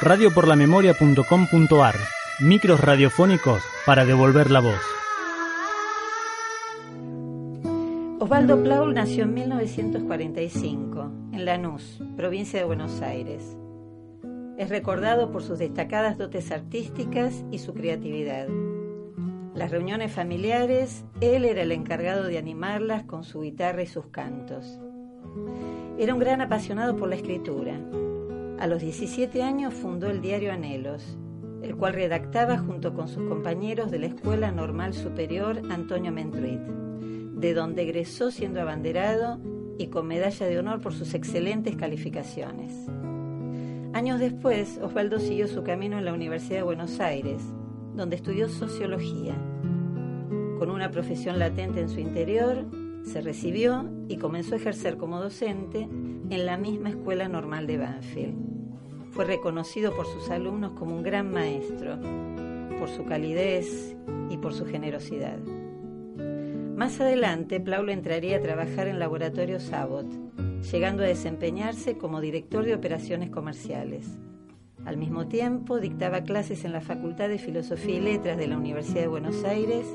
radioporlamemoria.com.ar. Micros radiofónicos para devolver la voz. Osvaldo Plaul nació en 1945 en Lanús, provincia de Buenos Aires. Es recordado por sus destacadas dotes artísticas y su creatividad. Las reuniones familiares, él era el encargado de animarlas con su guitarra y sus cantos. Era un gran apasionado por la escritura. A los 17 años fundó el diario Anhelos, el cual redactaba junto con sus compañeros de la Escuela Normal Superior Antonio Mentruit, de donde egresó siendo abanderado y con medalla de honor por sus excelentes calificaciones. Años después, Osvaldo siguió su camino en la Universidad de Buenos Aires, donde estudió sociología. Con una profesión latente en su interior, se recibió y comenzó a ejercer como docente en la misma Escuela Normal de Banfield. Fue reconocido por sus alumnos como un gran maestro, por su calidez y por su generosidad. Más adelante, Plaulo entraría a trabajar en Laboratorio Sabot, llegando a desempeñarse como director de operaciones comerciales. Al mismo tiempo, dictaba clases en la Facultad de Filosofía y Letras de la Universidad de Buenos Aires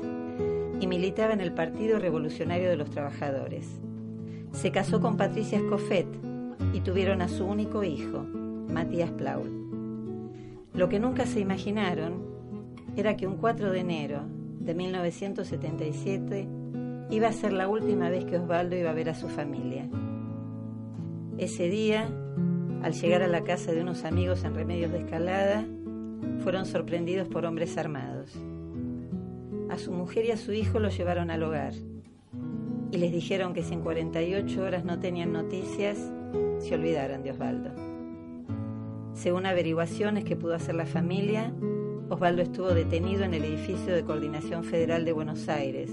y militaba en el Partido Revolucionario de los Trabajadores. Se casó con Patricia Escofet y tuvieron a su único hijo, Matías Plaul. Lo que nunca se imaginaron era que un 4 de enero de 1977 iba a ser la última vez que Osvaldo iba a ver a su familia. Ese día, al llegar a la casa de unos amigos en Remedios de Escalada, fueron sorprendidos por hombres armados. A su mujer y a su hijo lo llevaron al hogar y les dijeron que si en 48 horas no tenían noticias, se olvidaran de Osvaldo. Según averiguaciones que pudo hacer la familia, Osvaldo estuvo detenido en el edificio de Coordinación Federal de Buenos Aires,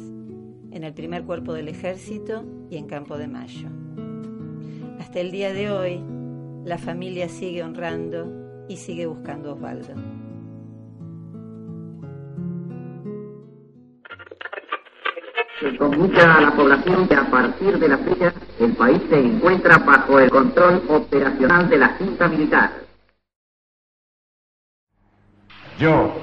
en el primer cuerpo del ejército y en Campo de Mayo. Hasta el día de hoy, la familia sigue honrando y sigue buscando a Osvaldo. Se comunica a la población que a partir de la fecha el país se encuentra bajo el control operacional de la Junta Militar. Yo,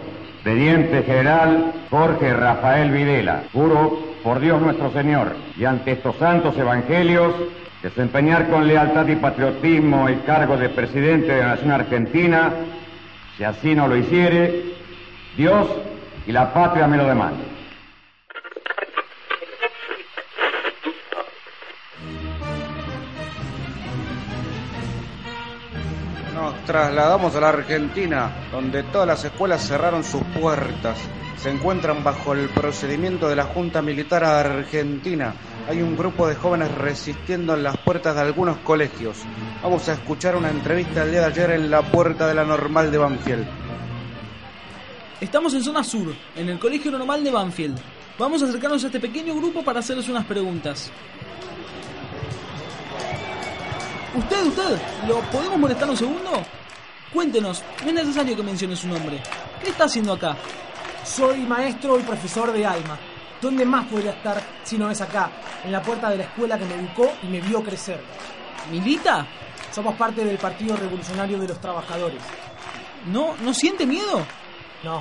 Teniente General Jorge Rafael Videla, juro por Dios nuestro Señor y ante estos santos evangelios desempeñar con lealtad y patriotismo el cargo de presidente de la Nación Argentina, si así no lo hiciere, Dios y la patria me lo demandan. Trasladamos a la Argentina, donde todas las escuelas cerraron sus puertas. Se encuentran bajo el procedimiento de la Junta Militar Argentina. Hay un grupo de jóvenes resistiendo en las puertas de algunos colegios. Vamos a escuchar una entrevista el día de ayer en la puerta de la normal de Banfield. Estamos en zona sur, en el Colegio Normal de Banfield. Vamos a acercarnos a este pequeño grupo para hacerles unas preguntas. Usted, usted, ¿lo podemos molestar un segundo? Cuéntenos, no es necesario que mencione su nombre. ¿Qué está haciendo acá? Soy maestro y profesor de alma. ¿Dónde más podría estar si no es acá, en la puerta de la escuela que me educó y me vio crecer? ¿Milita? Somos parte del Partido Revolucionario de los Trabajadores. ¿No, no siente miedo? No.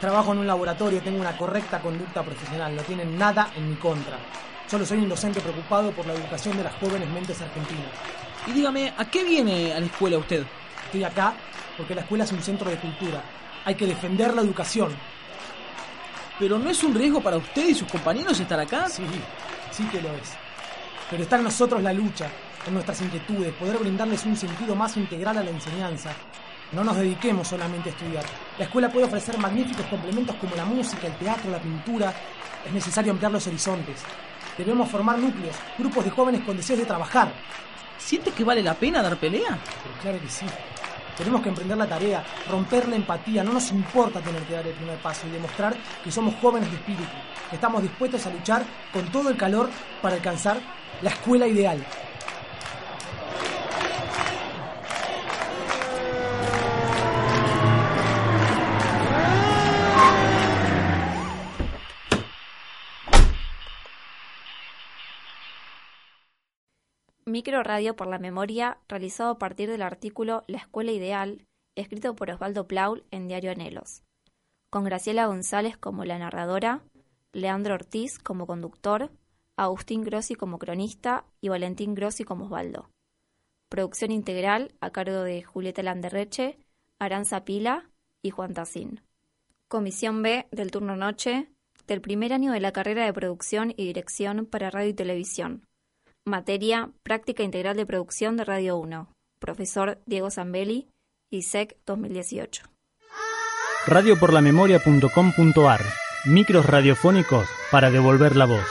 Trabajo en un laboratorio, tengo una correcta conducta profesional, no tienen nada en mi contra. Solo soy un docente preocupado por la educación de las jóvenes mentes argentinas. Y dígame, ¿a qué viene a la escuela usted? Estoy acá porque la escuela es un centro de cultura. Hay que defender la educación. ¿Pero no es un riesgo para usted y sus compañeros estar acá? Sí, sí que lo es. Pero está en nosotros la lucha, en nuestras inquietudes, poder brindarles un sentido más integral a la enseñanza. No nos dediquemos solamente a estudiar. La escuela puede ofrecer magníficos complementos como la música, el teatro, la pintura. Es necesario ampliar los horizontes. Debemos formar núcleos, grupos de jóvenes con deseos de trabajar. ¿Siente que vale la pena dar pelea? Pero claro que sí. Tenemos que emprender la tarea, romper la empatía. No nos importa tener que dar el primer paso y demostrar que somos jóvenes de espíritu, que estamos dispuestos a luchar con todo el calor para alcanzar la escuela ideal. Micro Radio por la Memoria, realizado a partir del artículo La Escuela Ideal, escrito por Osvaldo Plaul en Diario Anhelos, con Graciela González como la narradora, Leandro Ortiz como conductor, Agustín Grossi como cronista y Valentín Grossi como Osvaldo. Producción integral a cargo de Julieta Landerreche, Aranza Pila y Juan Tacín. Comisión B del turno noche del primer año de la carrera de producción y dirección para radio y televisión. Materia Práctica Integral de Producción de Radio 1. Profesor Diego Zambelli, ISEC 2018. Radioporlamemoria.com.ar Micros radiofónicos para devolver la voz.